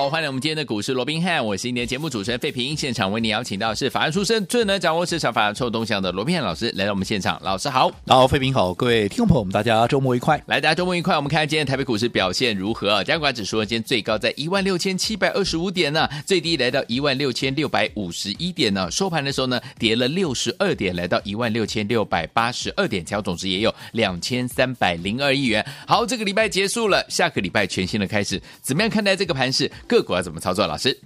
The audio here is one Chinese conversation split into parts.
好，欢迎我们今天的股市罗宾汉，我是今天节目主持人费平。现场为你邀请到是法案出身、最能掌握市场法案臭动向的罗宾汉老师来到我们现场，老师好，好，费平好，各位听众朋友们，大家周末愉快。来，大家周末愉快。我们看今天台北股市表现如何啊？加权指数，今天最高在一万六千七百二十五点呢，最低来到一万六千六百五十一点呢。收盘的时候呢，跌了六十二点，来到一万六千六百八十二点，成交总值也有两千三百零二亿元。好，这个礼拜结束了，下个礼拜全新的开始，怎么样看待这个盘势？个股要怎么？操作，老师？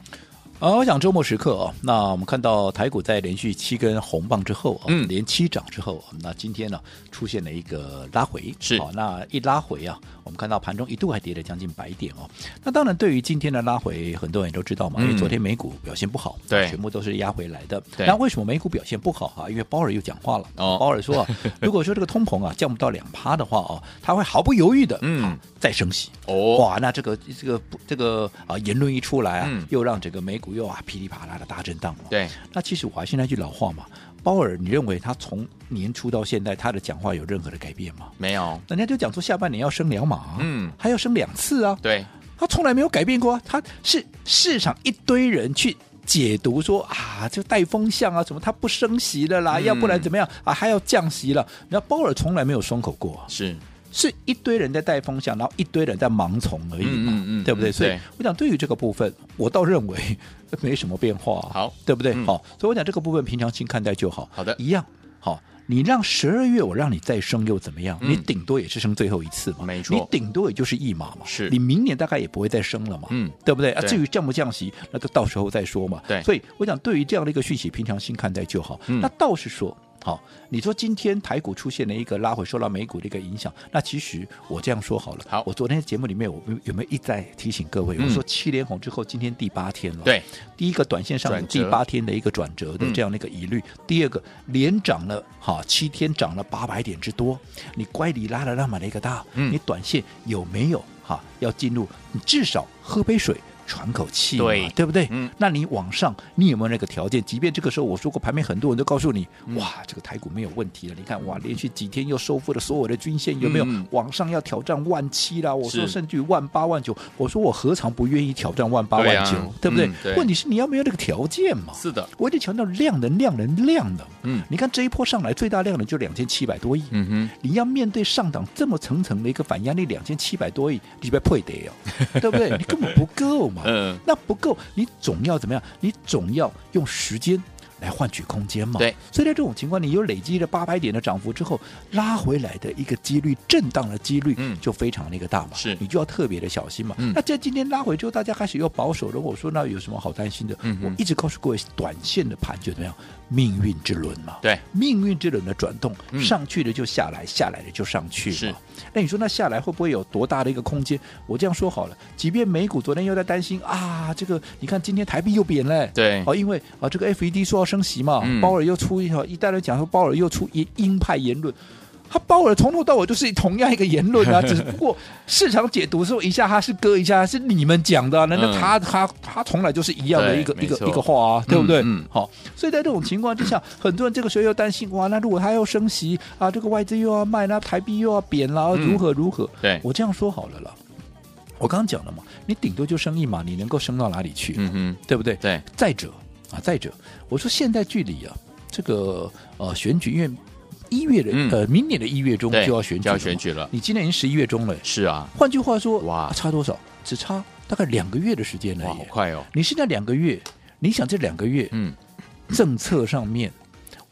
啊，我想周末时刻哦，那我们看到台股在连续七根红棒之后啊，嗯，连七涨之后，那今天呢出现了一个拉回，是，好，那一拉回啊，我们看到盘中一度还跌了将近百点哦。那当然，对于今天的拉回，很多人都知道嘛，因为昨天美股表现不好，对，全部都是压回来的。那为什么美股表现不好啊？因为鲍尔又讲话了，哦，鲍尔说啊，如果说这个通膨啊降不到两趴的话哦，他会毫不犹豫的，嗯，再升息。哦，哇，那这个这个这个啊言论一出来啊，又让整个美股又啊噼里啪啦的。大震荡对，那其实我还是那句老话嘛，鲍尔，你认为他从年初到现在他的讲话有任何的改变吗？没有，人家就讲说下半年要升两码，嗯，还要升两次啊，对，他从来没有改变过啊，他是市场一堆人去解读说啊，就带风向啊，什么他不升息了啦，嗯、要不然怎么样？啊，还要降息了，那鲍尔从来没有松口过，是。是一堆人在带风向，然后一堆人在盲从而已嘛，嗯嗯、对不对？所以我想，对于这个部分，我倒认为没什么变化，好，对不对？好、嗯，所以我讲这个部分平常心看待就好。好的，一样好。你让十二月我让你再升又怎么样？嗯、你顶多也是升最后一次嘛，没错。你顶多也就是一码嘛，是你明年大概也不会再升了嘛，嗯，对不对？对啊，至于降不降息，那就到时候再说嘛。对，所以我想，对于这样的一个讯息，平常心看待就好。嗯、那倒是说。好，你说今天台股出现了一个拉回，受到美股的一个影响。那其实我这样说好了，好，我昨天节目里面我有没有一再提醒各位？嗯、我说七连红之后，今天第八天了。对，第一个短线上有第八天的一个转折的这样的一个疑虑。嗯、第二个连涨了哈七天，涨了八百点之多，你乖离拉了那么的一个大，嗯、你短线有没有哈要进入？你至少喝杯水。喘口气，对对不对？嗯，那你往上，你有没有那个条件？即便这个时候我说过，盘面很多人都告诉你，嗯、哇，这个台股没有问题了。你看，哇，连续几天又收复了所有的均线，有没有？嗯、往上要挑战万七啦？我说甚至于万八万九，我说我何尝不愿意挑战万八万九？对不对？嗯、对，问题是你要没有那个条件嘛？是的，我一直强调量能、量能、量能。嗯，你看这一波上来最大量能就两千七百多亿。嗯哼，你要面对上档这么层层的一个反压力，两千七百多亿，你别配得哦，对不对？你根本不够嘛。嗯，那不。不够，你总要怎么样？你总要用时间来换取空间嘛。对，所以在这种情况，你有累积了八百点的涨幅之后，拉回来的一个几率，震荡的几率，就非常的一个大嘛。是，你就要特别的小心嘛。嗯、那在今天拉回之后，大家开始又保守了。我说那有什么好担心的？嗯、我一直告诉各位，短线的盘就怎么样？命运之轮嘛，对，命运之轮的转动，上去的就下来，下来的就上去嘛。是，那你说那下来会不会有多大的一个空间？我这样说好了，即便美股昨天又在担心啊，这个你看今天台币又贬了，对，哦，因为啊这个 FED 说要升息嘛，鲍尔又出一条，一代人讲说鲍尔又出一鹰派言论。他鲍尔从头到尾都是同样一个言论啊，只不过市场解读的时候，一下他是鸽，一下是你们讲的，难道他他他从来就是一样的一个一个一个话啊，对不对？嗯，好，所以在这种情况之下，很多人这个时候又担心哇，那如果他要升息啊，这个外资又要卖，那台币又要贬了，如何如何？对，我这样说好了啦，我刚刚讲了嘛，你顶多就升一码，你能够升到哪里去？嗯哼，对不对？对，再者啊，再者，我说现在距离啊，这个呃选举，因为。一月的呃，明年的一月中就要选举，要选举了。你今年已经十一月中了，是啊。换句话说，哇，差多少？只差大概两个月的时间了，好快哦！你现在两个月，你想这两个月，嗯，政策上面，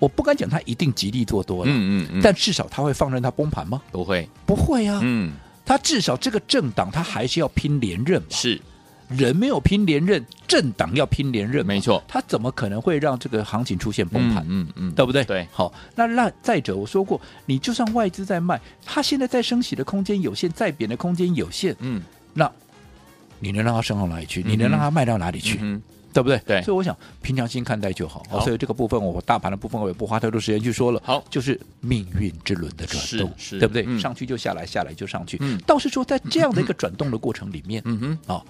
我不敢讲他一定极力做多了，嗯嗯，但至少他会放任他崩盘吗？不会，不会啊，嗯，他至少这个政党他还是要拼连任嘛，是。人没有拼连任，政党要拼连任，没错。他怎么可能会让这个行情出现崩盘？嗯嗯，嗯对不对？对。好，那那再者，我说过，你就算外资在卖，他现在在升息的空间有限，再贬的空间有限。嗯，那你能让他升到哪里去？嗯、你能让他卖到哪里去？嗯、对不对？对，所以我想平常心看待就好。好所以这个部分我大盘的部分我也不花太多时间去说了。好，就是命运之轮的转动，是是对不对？嗯上去就下来，下来就上去。嗯倒是说在这样的一个 转动的过程里面，嗯哼，哦，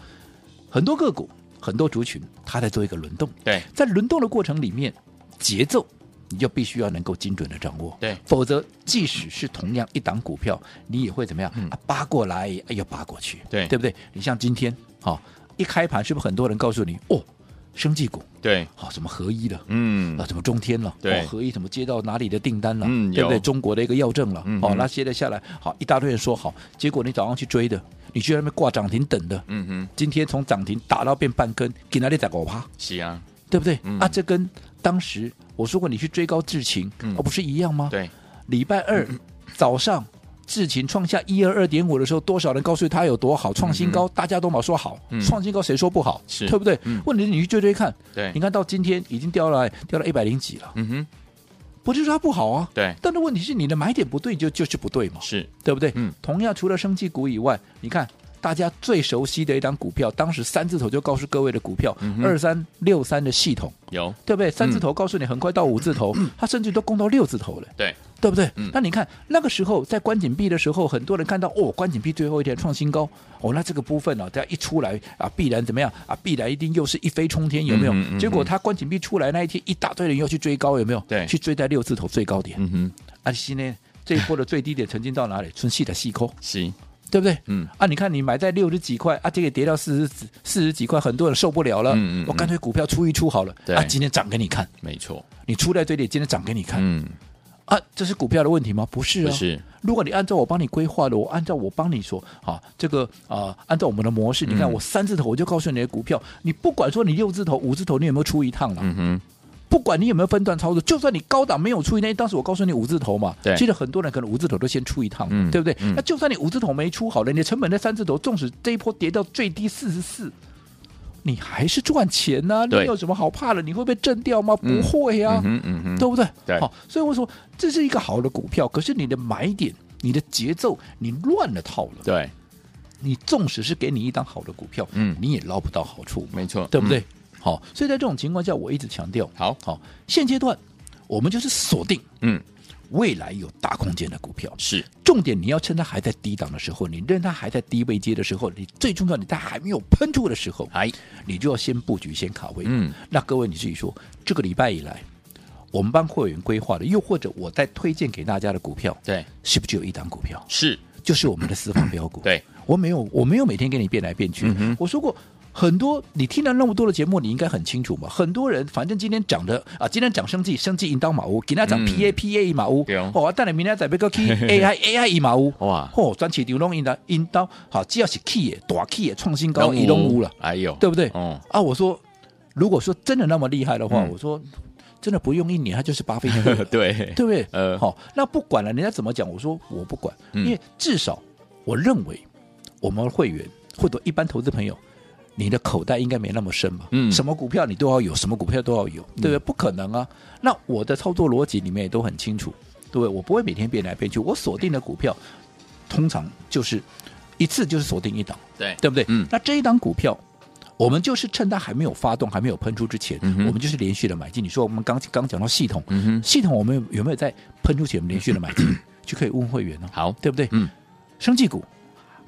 很多个股、很多族群，它在做一个轮动。对，在轮动的过程里面，节奏你就必须要能够精准的掌握。对否则即使是同样一档股票，你也会怎么样？啊，扒过来，哎呦扒过去，嗯对对不对？你像今天，好、一开盘是不是很多人告诉你，哦，生技股，对，好、什么合一的。嗯啊，，什么中天了？对哦，合一什么接到哪里的订单了？嗯对不对？中国的一个药证了。嗯，哦那接着下来，好一大堆人说好，结果你早上去追的，你去那边挂涨停等的，嗯哼，今天从涨停打到变半根，给哪里打狗趴？是啊，对不对？嗯啊，这跟当时我说过你去追高智勤，嗯哦，不是一样吗？对，礼拜二 早上。智勤创下一二二点五的时候，多少人告诉他有多好，创新高，大家都嘛说好，嗯。创新高谁说不好？是。对不对？嗯。问题是你去追追看，对。你，看到今天已经掉了掉了一百零几了，嗯哼，不是说它不好啊，对，但是问题是你的买点不对就就是不对嘛，是，对不对？嗯。同样除了生技股以外，你看大家最熟悉的一档股票，当时三字头就告诉各位的股票二三六三的系统，有，对不对？三字头告诉你很快到五字头，它甚至都攻到六字头了。对，对不对？嗯那你看那个时候在关紧闭的时候，很多人看到哦，关紧闭最后一天创新高，哦，那这个部分呢、啊，它一出来啊，必然怎么样啊？必然一定又是一飞冲天，有没有？结果它关紧闭出来那一天，一大堆人又去追高，有没有？对去追在六字头最高点。嗯哼，啊，今天这一波的最低点曾经到哪里？春细的细扣，是，对不对？嗯，啊，你看你买在六十几块啊，这个跌到四十四十几块，很多人受不了了。嗯嗯嗯我干脆股票出一出好了。对啊，今天涨给你看，没错，你出在最低，今天涨给你看。嗯，啊，这是股票的问题吗？不是啊，是，如果你按照我帮你规划的，我按照我帮你说啊，这个啊，按照我们的模式，你看嗯我三字头我就告诉你的股票，你不管说你六字头、五字头，你有没有出一趟了？嗯哼，不管你有没有分段操作，就算你高档没有出一趟，当时我告诉你五字头嘛，对其实很多人可能五字头都先出一趟，嗯对不对？嗯那就算你五字头没出好了，你的成本在三字头，纵使这一波跌到最低四十四。你还是赚钱呐、对你有什么好怕的？你会被震掉吗？嗯不会啊，嗯哼，嗯，对不对？对好，所以我说这是一个好的股票，可是你的买点、你的节奏，你乱了套了。对，你纵使是给你一档好的股票，嗯你也捞不到好处，没错，对不对？嗯好，所以在这种情况下，我一直强调，好好，现阶段我们就是锁定嗯，未来有大空间的股票。是，重点你要趁它还在低档的时候，你认它还在低位接的时候，你最重要，你在还没有喷出的时候，哎，你就要先布局、先卡位。嗯，那各位你自己说，这个礼拜以来，我们帮会员规划的，又或者我在推荐给大家的股票，对，是不是就有一档股票，是，就是我们的私房标股？对，我没有，我没有每天给你变来变去。嗯我说过。很多你听了那么多的节目，你应该很清楚嘛。很多人反正今天讲的啊，今天讲生技，生技引导马屋，给他涨嗯。PA PA 一马屋，对哦。哦，但你明天再别个 key AI AI 一马屋，哇。哦，转起流动引导引导，好，只要是 key 的大 key 的创新高，一都龙屋了，哎呦，对不对？哦，啊，我说，如果说真的那么厉害的话，嗯。我说真的不用一年，他就是巴菲特，对，对不对？呃。好、那不管了，人家怎么讲，我说我不管，嗯。因为至少我认为我们会员或者一般投资朋友。你的口袋应该没那么深吧？嗯什么股票你都要有，什么股票都要有，对不对？不可能啊！那我的操作逻辑里面也都很清楚，对不对？我不会每天变来变去，我锁定的股票通常就是一次就是锁定一档，对，对不对？嗯那这一档股票，我们就是趁它还没有发动、还没有喷出之前，嗯我们就是连续的买进。你说我们刚刚讲到系统，嗯，系统我们有有没有在喷出前我们连续的买进，就可以问会员呢、好，对不对？嗯，生技股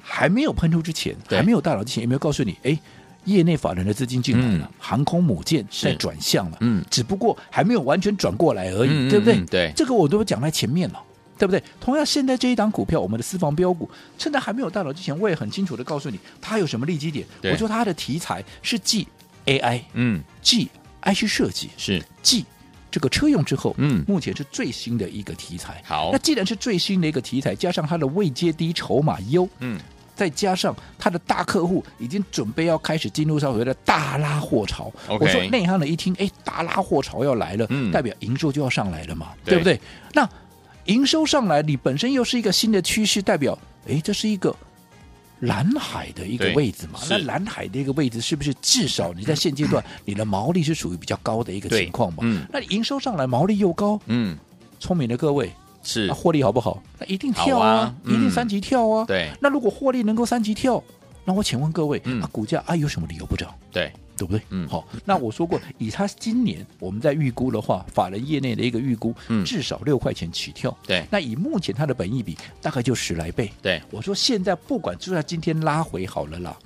还没有喷出之前，对还没有大佬之前，有没有告诉你？哎，业内法人的资金进来了，嗯航空母舰在转向了，嗯只不过还没有完全转过来而已，对不对？嗯对这个我都讲在前面了。对不对？同样，现在这一档股票，我们的私房标股，趁它还没有大佬之前，我也很清楚的告诉你，它有什么利基点。我说它的题材是继 AI、嗯，继 IC 设计、是，继这个车用之后，嗯目前是最新的一个题材。好那既然是最新的一个题材，加上它的未接低、筹码优，嗯，再加上它的大客户已经准备要开始进入到所谓的大拉货潮。我说内行的一听，哎，大拉货潮要来了，嗯。代表营收就要上来了嘛，对。对不对？那营收上来，你本身又是一个新的趋势，代表，哎，这是一个。蓝海的一个位置嘛，那蓝海的一个位置是不是至少你在现阶段你的毛利是属于比较高的一个情况嘛？嗯。那你营收上来毛利又高，嗯，聪明的各位，是那，获利好不好？那一定跳啊，啊嗯一定三级跳啊。对，那如果获利能够三级跳，那我请问各位，嗯啊，股价啊有什么理由不涨？对，对不对？嗯好，那我说过，以他今年我们在预估的话，法人业内的一个预估，嗯至少六块钱起跳。对那以目前它的本益比大概就十来倍。对，我说现在不管就算今天拉回好了啦，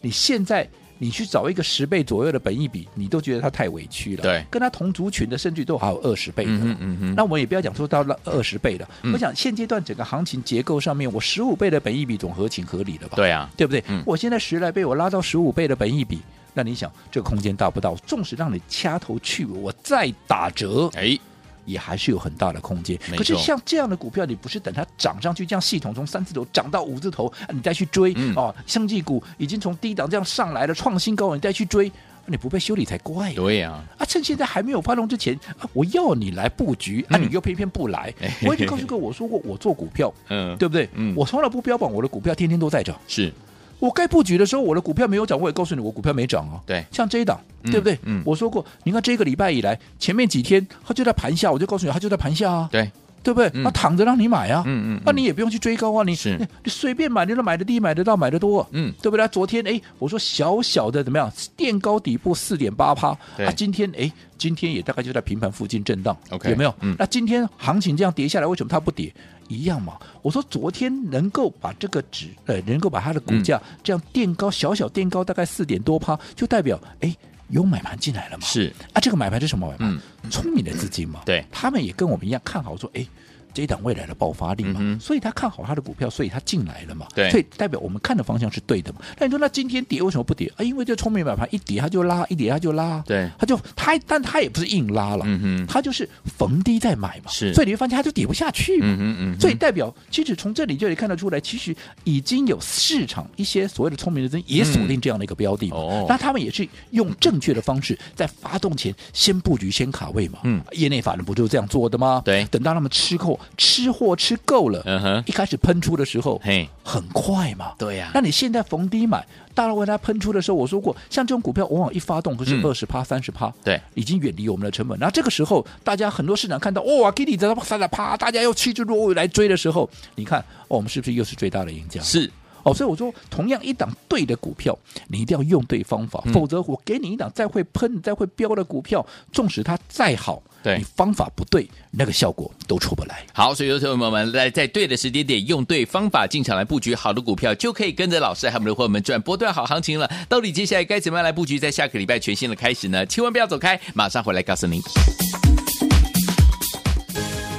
你现在你去找一个十倍左右的本益比，你都觉得它太委屈了。对跟它同族群的甚至都还有二十倍的。嗯哼嗯那我们也不要讲说到了二十倍了，嗯我想现阶段整个行情结构上面，我十五倍的本益比总合情合理了吧？对啊，对不对？嗯我现在十来倍，我拉到十五倍的本益比，那你想这个空间大不大？纵使让你掐头去尾，我再打折，哎，也还是有很大的空间。可是像这样的股票，你不是等它涨上去，这样系统从三字头涨到五字头，啊你再去追、嗯哦。生技股已经从低档这样上来了，创新高，你再去追，你不被修理才怪呀、对呀，啊！趁现在还没有发动之前，啊、我要你来布局，啊，嗯你又偏偏不来。哎 我已经告诉过我说过，我做股票，嗯，对不对？嗯我从来不标榜我的股票天天都在涨。是，我该布局的时候，我的股票没有涨，我也告诉你，我股票没涨啊。对像这一档，嗯对不对？嗯我说过，你看这个礼拜以来，前面几天它就在盘下，我就告诉你，它就在盘下啊，对，对不对？嗯它躺着让你买啊，嗯嗯，那你也不用去追高啊，你是你你随便买，你都买的低，买得到，买得多，嗯对不对？昨天哎，我说小小的怎么样，垫高底部四点八趴，对啊，今天哎，今天也大概就在平盘附近震荡 OK，有没有？嗯那今天行情这样跌下来，为什么它不跌？一样嘛。我说昨天能够把这个值，呃，能够把它的股价这样垫高，小小垫高大概四点多趴，就代表哎有买盘进来了嘛。是，啊，这个买盘是什么买盘？嗯聪明的资金嘛。对他们也跟我们一样看好说，哎。这一档未来的爆发力嘛，嗯所以他看好他的股票，所以他进来了嘛，对所以代表我们看的方向是对的嘛。那你说那今天跌为什么不跌啊？因为这聪明买盘一跌它就拉，一跌它就拉，对，他就他但他也不是硬拉了，嗯哼，他就是逢低在买嘛，是所以你会发现它就跌不下去嘛。嗯哼嗯，所以代表，其实从这里就可以看得出来，其实已经有市场一些所谓的聪明的人也锁定这样的一个标的嘛。哦那他们也是用正确的方式，在发动前先布局、先卡位嘛。嗯，业内法人不就是这样做的吗？对等到他们吃货、吃货吃够了，嗯哼一开始喷出的时候，嘿，很快嘛。对呀那你现在逢低买，大陆为它喷出的时候，我说过，像这种股票往往一发动可是嗯二十趴、三十趴，对，已经远离我们的成本。然后这个时候，大家很多市场看到哇，给你这三十趴，大家又趋之若鹜来追的时候，你看，哦，我们是不是又是最大的赢家？是，哦，所以我说，同样一档对的股票，你一定要用对方法，嗯否则我给你一档再会喷、再会飙的股票，纵使它再好，对你方法不对，那个效果都出不来。好，所以说朋友们来在对的时间点，用对方法进场来布局好的股票，就可以跟着老师还有我们的伙伴们赚波段好行情了。到底接下来该怎么样来布局，在下个礼拜全新的开始呢？千万不要走开，马上回来告诉您。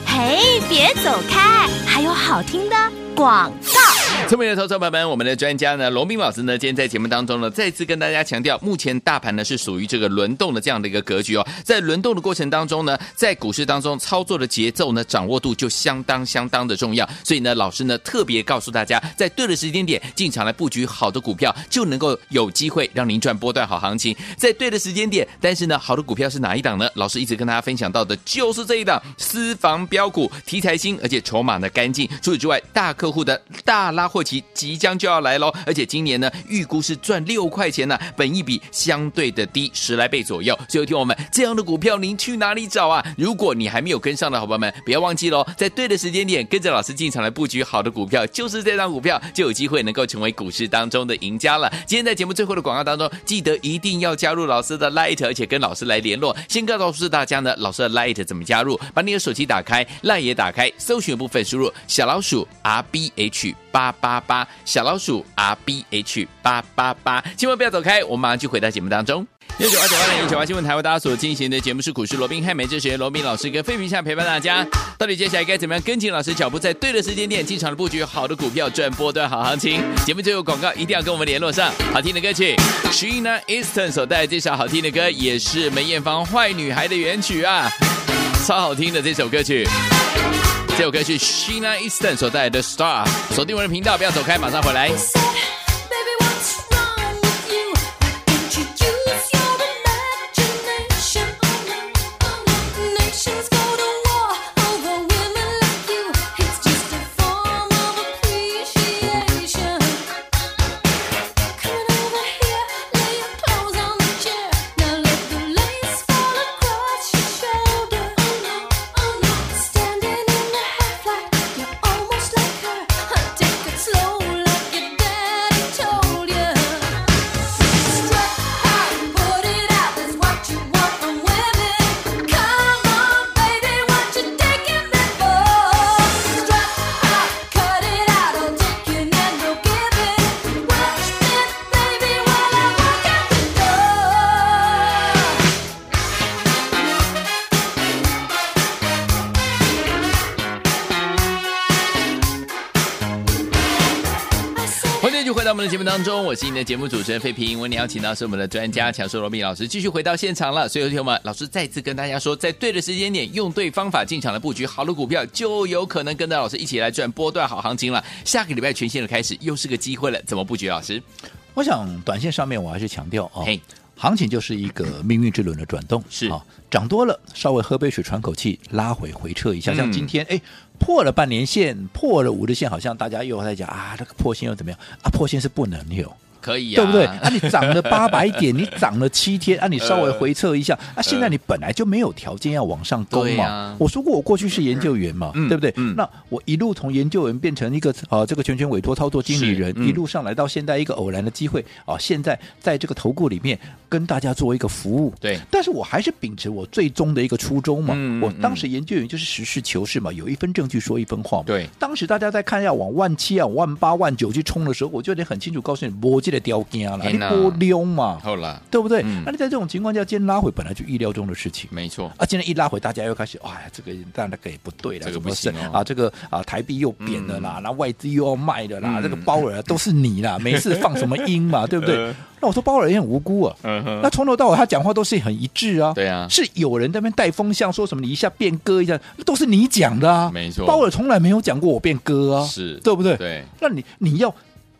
嘿，别走开，还有好听的广告。聪明的投资朋友们，我们的专家呢，龙斌老师呢，今天在节目当中呢，再次跟大家强调，目前大盘呢是属于这个轮动的这样的一个格局哦。在轮动的过程当中呢，在股市当中操作的节奏呢，掌握度就相当相当的重要。所以呢，老师呢特别告诉大家，在对的时间点进场来布局好的股票，就能够有机会让您赚波段好行情。在对的时间点，但是呢，好的股票是哪一档呢？老师一直跟大家分享到的就是这一档私房标股，题材新，而且筹码呢干净。除此之外，大客户的大拉货期即将就要来喽，而且今年呢预估是赚六块钱呢、本一比相对的低十来倍左右。所以听我们这样的股票，您去哪里找啊？如果你还没有跟上的好朋友们，不要忘记喽，在对的时间点跟着老师进场来布局好的股票，就是这张股票就有机会能够成为股市当中的赢家了。今天在节目最后的广告当中，记得一定要加入老师的 Light，而且跟老师来联络。先告诉大家呢，老师的 Light 怎么加入？把你的手机打开，Light 也打开，搜寻部分输入小老鼠 R B H 八八八八，小老鼠 R B H 八八八，千万不要走开，我们马上就回到节目当中。六九八九八零一九八新闻台为大家所进行的节目是股市罗宾汉，美这时间罗宾老师跟费平下陪伴大家。到底接下来该怎么样跟紧老师脚步，在对的时间点进场的布局好的股票，赚波段好行情？节目最后广告一定要跟我们联络上。好听的歌曲，Sheena Easton 所带来这首好听的歌，也是梅艳芳《坏女孩》的原曲啊，超好听的这首歌曲。这首歌是 Sheena Easton 所带来的 Star，锁定我的频道，不要走开，马上回来。到我们的节目当中，我是你的节目主持人费平。为你邀请到是我们的专家强硕罗密老师，继续回到现场了。所以，听友们老师再次跟大家说，在对的时间点，用对方法进场的布局好的股票，就有可能跟着老师一起来赚波段好行情了。下个礼拜全新的开始，又是个机会了，怎么布局？老师，我想短线上面我还是强调啊。嘿。行情就是一个命运之轮的转动，是啊，涨多了稍微喝杯水喘口气，拉回回撤一下。嗯、像今天哎破了半年线，破了五日线，好像大家又在讲啊，这个破线又怎么样啊？破线是不能有。可以啊，对不对？啊，你涨了八百点，你涨了七天，啊，你稍微回撤一下，啊，现在你本来就没有条件要往上攻嘛。啊、我说过，我过去是研究员嘛，嗯、对不对？嗯、那我一路从研究员变成一个啊，这个全权委托操作经理人，嗯、一路上来到现在一个偶然的机会啊，现在在这个投顾里面跟大家做一个服务。对，但是我还是秉持我最终的一个初衷嘛。嗯、我当时研究员就是实事求是嘛，有一分证据说一分话嘛。对，当时大家在看要往万七啊、万八、万九去冲的时候，我就得很清楚告诉你，我记得掉惊了。波溜嘛，好了，对不对？嗯、那你在这种情况下，今天拉回本来就意料中的事情，没错。啊。今天一拉回，大家又开始，哎呀，这个当然那个也不对了，这个不行、哦、啊，这个啊台币又贬了啦，那、嗯、外资又要卖的啦，嗯、这个包尔 都是你啦，没事放什么音嘛，对不对？呃、那我说包尔也很无辜啊，嗯、那从头到尾他讲话都是很一致啊，对啊，是有人在那边带风向，说什么你一下变鸽一下，都是你讲的啊，没错，包尔从来没有讲过我变鸽啊，是对不对？对，那你你要。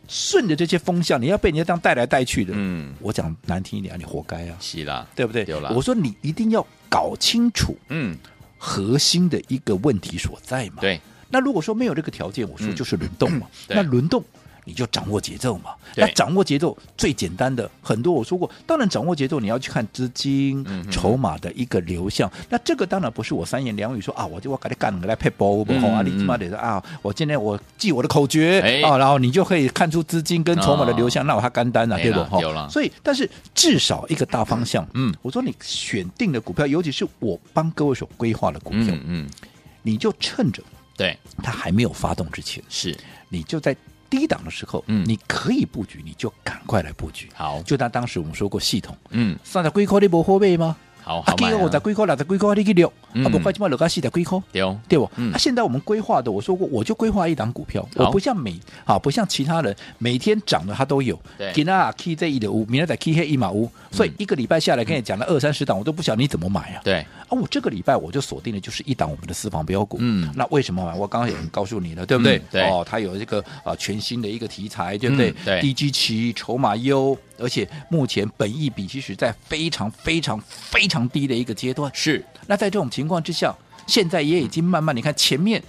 顺着这些风向，你要被人家这样带来带去的，嗯，我讲难听一点啊，你活该啊，是啦，对不对？有啦，我说你一定要搞清楚，嗯，核心的一个问题所在嘛。对，那如果说没有这个条件，我说就是轮动嘛。嗯、那轮动。你就掌握节奏嘛。那掌握节奏最简单的，很多我说过，当然掌握节奏你要去看资金、筹码的一个流向。那这个当然不是我三言两语说啊，我就我给你干个来配包不好啊，你起码得说啊，我今天我记我的口诀啊，然后你就可以看出资金跟筹码的流向，那我还干单了，对不？哈，所以但是至少一个大方向，嗯，我说你选定的股票，尤其是我帮各位所规划的股票，嗯，你就趁着对。它还没有发动之前，是。你就在。低档的时候，嗯，你可以布局，你就赶快来布局。好，就当当时我们说过系统，嗯，三十几块你无货币吗？好，好买啊。我在几块，六十几块你去不快起码留个四十几块，对对不？那，现在我们规划的，我说过，我就规划一档股票，我不像每啊，不像其他人每天涨的他都有，对，今天 K 这一的五，明天再 K 黑一码五，所以一个礼拜下来跟你讲了二三十档，我都不晓得你怎么买啊？对，啊，我这个礼拜我就锁定的就是一档我们的私房标股，嗯，那为什么买？我刚刚也告诉你了，对不对？对，哦，它有这个啊全新的一个题材，对不对？对，低基期，筹码优。而且目前本益比其实在非常非常非常低的一个阶段。是，那在这种情况之下，现在也已经慢慢，你看前面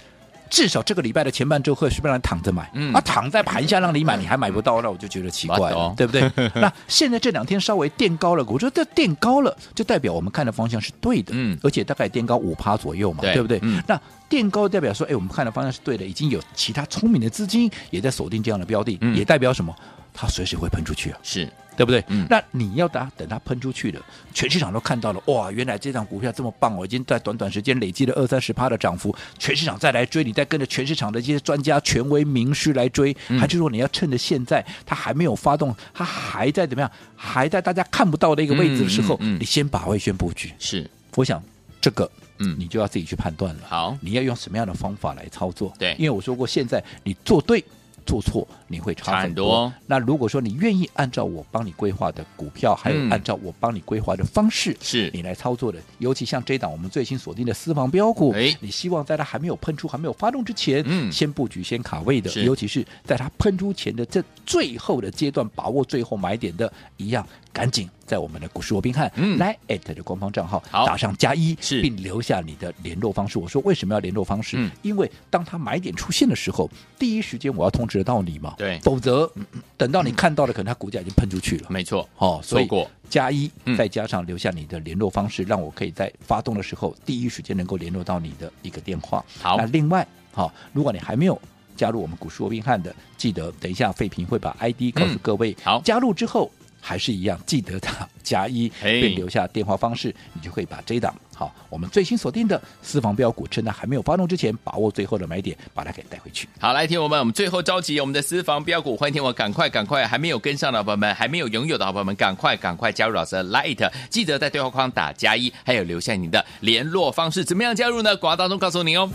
至少这个礼拜的前半周会是不是让人躺着买？嗯，啊，躺在盘下让你买，你还买不到，那我就觉得奇怪了，对不对？那现在这两天稍微垫高了，我说这垫高了，就代表我们看的方向是对的。嗯，而且大概垫高五趴左右嘛，对不对？嗯，那垫高代表说，哎，我们看的方向是对的，已经有其他聪明的资金也在锁定这样的标的，也代表什么？它随时会喷出去啊，是对不对？嗯，那你要等等它喷出去了，全市场都看到了，哇，原来这张股票这么棒哦，已经在短短时间累积了二三十趴的涨幅，全市场再来追，你再跟着全市场的这些专家、权威、名师来追，嗯、还是说你要趁着现在它还没有发动，它还在怎么样，还在大家看不到的一个位置的时候，嗯嗯嗯、你先把位先布局。是，我想这个，嗯，你就要自己去判断了。好，你要用什么样的方法来操作？对，因为我说过，现在你做对。做错你会差很多。很多，那如果说你愿意按照我帮你规划的股票，还有按照我帮你规划的方式，是。你来操作的，尤其像这档我们最新锁定的私房标股，哎。你希望在它还没有喷出、还没有发动之前，嗯，先布局、先卡位的，尤其是在它喷出前的这最后的阶段，把握最后买点的一样。赶紧在我们的股市罗宾汉来 at 的官方账号打上加一，并留下你的联络方式。我说为什么要联络方式？因为当他买点出现的时候，第一时间我要通知得到你嘛。对，否则等到你看到了，可能他股价已经喷出去了。没错，哦，所以加一再加上留下你的联络方式，让我可以在发动的时候第一时间能够联络到你的一个电话。好，那另外，好，如果你还没有加入我们股市罗宾汉的，记得等一下费平会把 ID 告诉各位。好，加入之后。还是一样，记得打 加一，并留下电话方式，你就可以把这档好，我们最新锁定的私房标股，趁它还没有发动之前，把握最后的买点，把它给带回去。好，来听我们，我们最后召集我们的私房标股，欢迎听我赶快赶快，还没有跟上的朋友们，还没有拥有的好朋友们，赶快赶快加入老师的 Light，记得在对话框打加一，还有留下你的联络方式，怎么样加入呢？广告当中告诉你哦。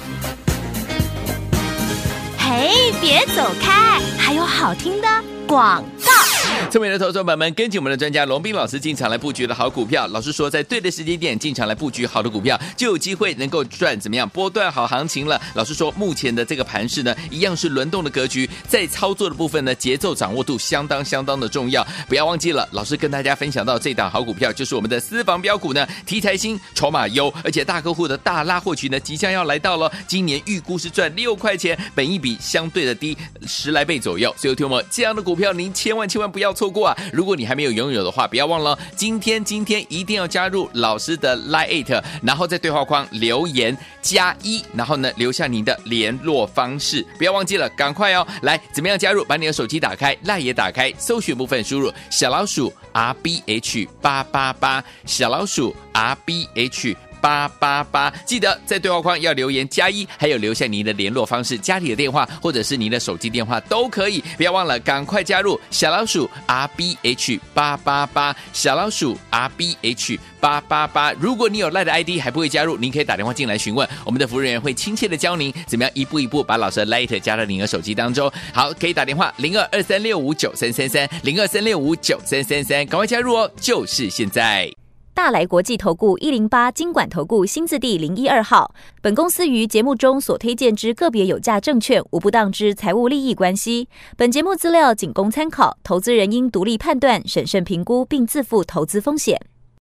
嘿，别走开，还有好听的。广告。聪明的投资者们，跟紧我们的专家龙斌老师进场来布局的好股票。老师说，在对的时间点进场来布局好的股票，就有机会能够赚怎么样波段好行情了。老师说，目前的这个盘势呢，一样是轮动的格局，在操作的部分呢，节奏掌握度相当相当的重要。不要忘记了，老师跟大家分享到这档好股票，就是我们的私房标股呢，题材新，筹码优，而且大客户的大拉货局呢，即将要来到了。今年预估是赚六块钱，本益比相对的低十来倍左右。所以，听我们这样的股票，您千万千万不要错过啊！如果你还没有拥有的话，不要忘了，今天今天一定要加入老师的 Line，然后在对话框留言加一，然后呢留下您的联络方式，不要忘记了，赶快哦！来，怎么样加入？把你的手机打开，Line 也打开，搜寻部分输入小老鼠 R B H 八八八，小老鼠 R B H。八八八，记得在对话框要留言加一，还有留下您的联络方式、家里的电话或者是您的手机电话都可以，不要忘了，赶快加入小老鼠 R B H 八八八，小老鼠 R B H 八八八。如果你有赖的 ID 还不会加入，您可以打电话进来询问，我们的服务人员会亲切的教您怎么样一步一步把老师的 Light 加到您的手机当中。好，可以打电话零二二三六五九三三三零二三六五九三三三，赶快加入哦，就是现在。大来国际投顾一零八金管投顾新字第零一二号。本公司于节目中所推荐之个别有价证券，无不当之财务利益关系。本节目资料仅供参考，投资人应独立判断、审慎评估，并自负投资风险。